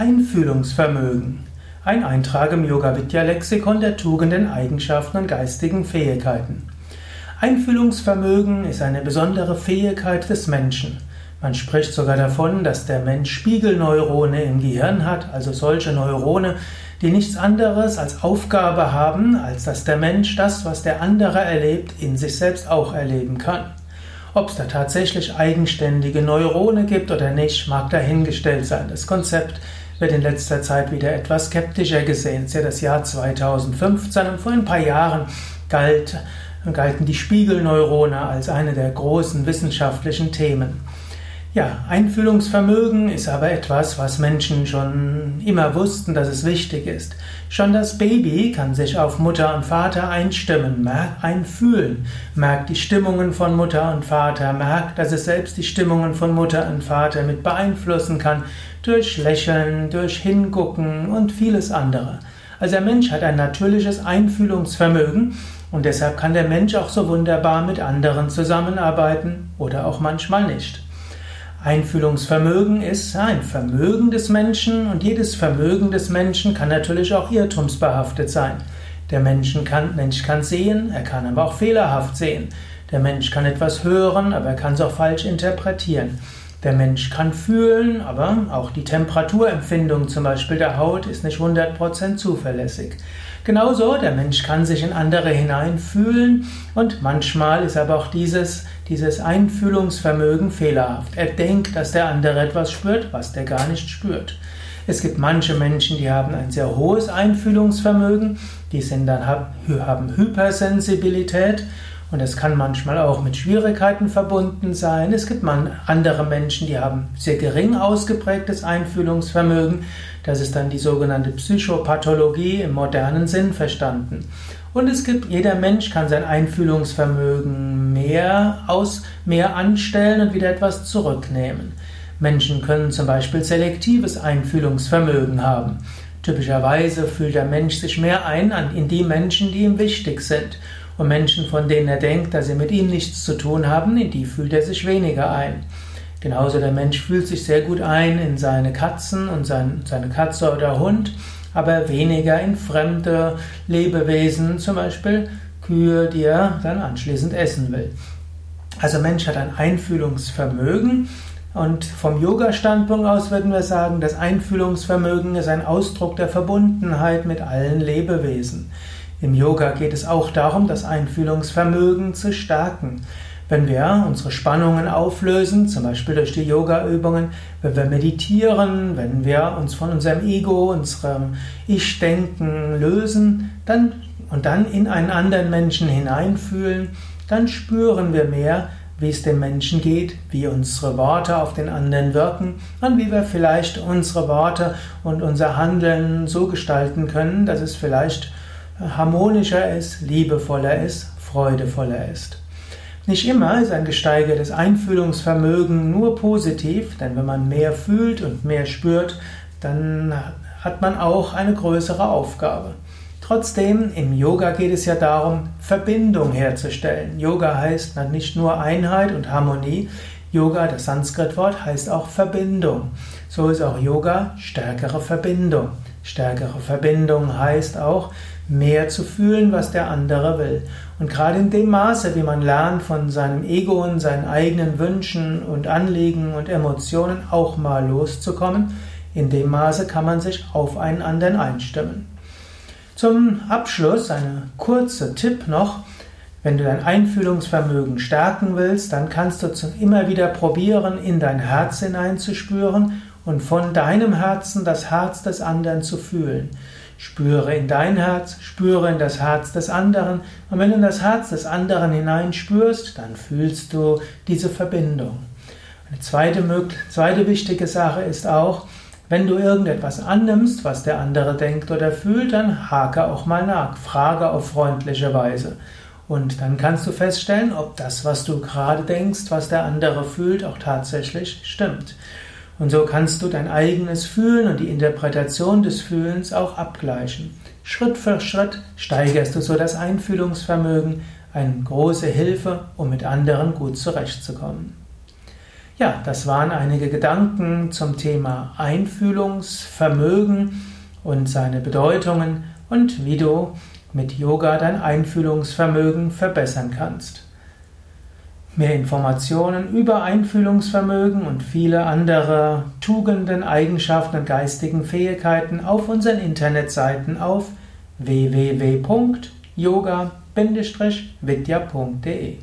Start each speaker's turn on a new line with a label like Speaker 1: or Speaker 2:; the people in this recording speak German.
Speaker 1: Einfühlungsvermögen. Ein Eintrag im Yoga Vidya Lexikon der Tugenden, Eigenschaften und geistigen Fähigkeiten. Einfühlungsvermögen ist eine besondere Fähigkeit des Menschen. Man spricht sogar davon, dass der Mensch Spiegelneurone im Gehirn hat, also solche Neurone, die nichts anderes als Aufgabe haben, als dass der Mensch das, was der andere erlebt, in sich selbst auch erleben kann. Ob es da tatsächlich eigenständige Neurone gibt oder nicht, mag dahingestellt sein. Das Konzept wird in letzter Zeit wieder etwas skeptischer gesehen. Es ist ja das Jahr 2015 und vor ein paar Jahren galt, galten die Spiegelneurone als eine der großen wissenschaftlichen Themen. Ja, Einfühlungsvermögen ist aber etwas, was Menschen schon immer wussten, dass es wichtig ist. Schon das Baby kann sich auf Mutter und Vater einstimmen, einfühlen, merkt die Stimmungen von Mutter und Vater, merkt, dass es selbst die Stimmungen von Mutter und Vater mit beeinflussen kann, durch Lächeln, durch Hingucken und vieles andere. Also der Mensch hat ein natürliches Einfühlungsvermögen und deshalb kann der Mensch auch so wunderbar mit anderen zusammenarbeiten oder auch manchmal nicht. Einfühlungsvermögen ist ein Vermögen des Menschen und jedes Vermögen des Menschen kann natürlich auch irrtumsbehaftet sein. Der Mensch kann, Mensch kann sehen, er kann aber auch fehlerhaft sehen. Der Mensch kann etwas hören, aber er kann es auch falsch interpretieren. Der Mensch kann fühlen, aber auch die Temperaturempfindung zum Beispiel der Haut ist nicht 100% zuverlässig. Genauso, der Mensch kann sich in andere hineinfühlen und manchmal ist aber auch dieses, dieses Einfühlungsvermögen fehlerhaft. Er denkt, dass der andere etwas spürt, was der gar nicht spürt. Es gibt manche Menschen, die haben ein sehr hohes Einfühlungsvermögen, die sind dann, haben Hypersensibilität und es kann manchmal auch mit Schwierigkeiten verbunden sein. Es gibt andere Menschen, die haben sehr gering ausgeprägtes Einfühlungsvermögen. Das ist dann die sogenannte Psychopathologie im modernen Sinn verstanden. Und es gibt, jeder Mensch kann sein Einfühlungsvermögen mehr aus, mehr anstellen und wieder etwas zurücknehmen. Menschen können zum Beispiel selektives Einfühlungsvermögen haben. Typischerweise fühlt der Mensch sich mehr ein in die Menschen, die ihm wichtig sind. Und Menschen, von denen er denkt, dass sie mit ihm nichts zu tun haben, in die fühlt er sich weniger ein. Genauso der Mensch fühlt sich sehr gut ein in seine Katzen und sein, seine Katze oder Hund, aber weniger in fremde Lebewesen, zum Beispiel Kühe, die er dann anschließend essen will. Also Mensch hat ein Einfühlungsvermögen und vom Yoga-Standpunkt aus würden wir sagen, das Einfühlungsvermögen ist ein Ausdruck der Verbundenheit mit allen Lebewesen. Im Yoga geht es auch darum, das Einfühlungsvermögen zu stärken. Wenn wir unsere Spannungen auflösen, zum Beispiel durch die Yoga-Übungen, wenn wir meditieren, wenn wir uns von unserem Ego, unserem Ich-Denken lösen dann, und dann in einen anderen Menschen hineinfühlen, dann spüren wir mehr, wie es dem Menschen geht, wie unsere Worte auf den anderen wirken und wie wir vielleicht unsere Worte und unser Handeln so gestalten können, dass es vielleicht harmonischer ist, liebevoller ist, freudevoller ist. Nicht immer ist ein gesteigertes Einfühlungsvermögen nur positiv, denn wenn man mehr fühlt und mehr spürt, dann hat man auch eine größere Aufgabe. Trotzdem, im Yoga geht es ja darum, Verbindung herzustellen. Yoga heißt nicht nur Einheit und Harmonie. Yoga, das Sanskrit-Wort, heißt auch Verbindung. So ist auch Yoga stärkere Verbindung. Stärkere Verbindung heißt auch, mehr zu fühlen, was der andere will. Und gerade in dem Maße, wie man lernt, von seinem Ego und seinen eigenen Wünschen und Anliegen und Emotionen auch mal loszukommen, in dem Maße kann man sich auf einen anderen einstimmen. Zum Abschluss ein kurzer Tipp noch. Wenn du dein Einfühlungsvermögen stärken willst, dann kannst du immer wieder probieren, in dein Herz hineinzuspüren und von deinem Herzen das Herz des anderen zu fühlen. Spüre in dein Herz, spüre in das Herz des anderen. Und wenn du in das Herz des anderen hineinspürst, dann fühlst du diese Verbindung. Eine zweite, zweite wichtige Sache ist auch, wenn du irgendetwas annimmst, was der andere denkt oder fühlt, dann hake auch mal nach, frage auf freundliche Weise. Und dann kannst du feststellen, ob das, was du gerade denkst, was der andere fühlt, auch tatsächlich stimmt. Und so kannst du dein eigenes Fühlen und die Interpretation des Fühlens auch abgleichen. Schritt für Schritt steigerst du so das Einfühlungsvermögen, eine große Hilfe, um mit anderen gut zurechtzukommen. Ja, das waren einige Gedanken zum Thema Einfühlungsvermögen und seine Bedeutungen und wie du mit Yoga dein Einfühlungsvermögen verbessern kannst. Mehr Informationen über Einfühlungsvermögen und viele andere Tugenden, Eigenschaften und geistigen Fähigkeiten auf unseren Internetseiten auf www.yoga-vidya.de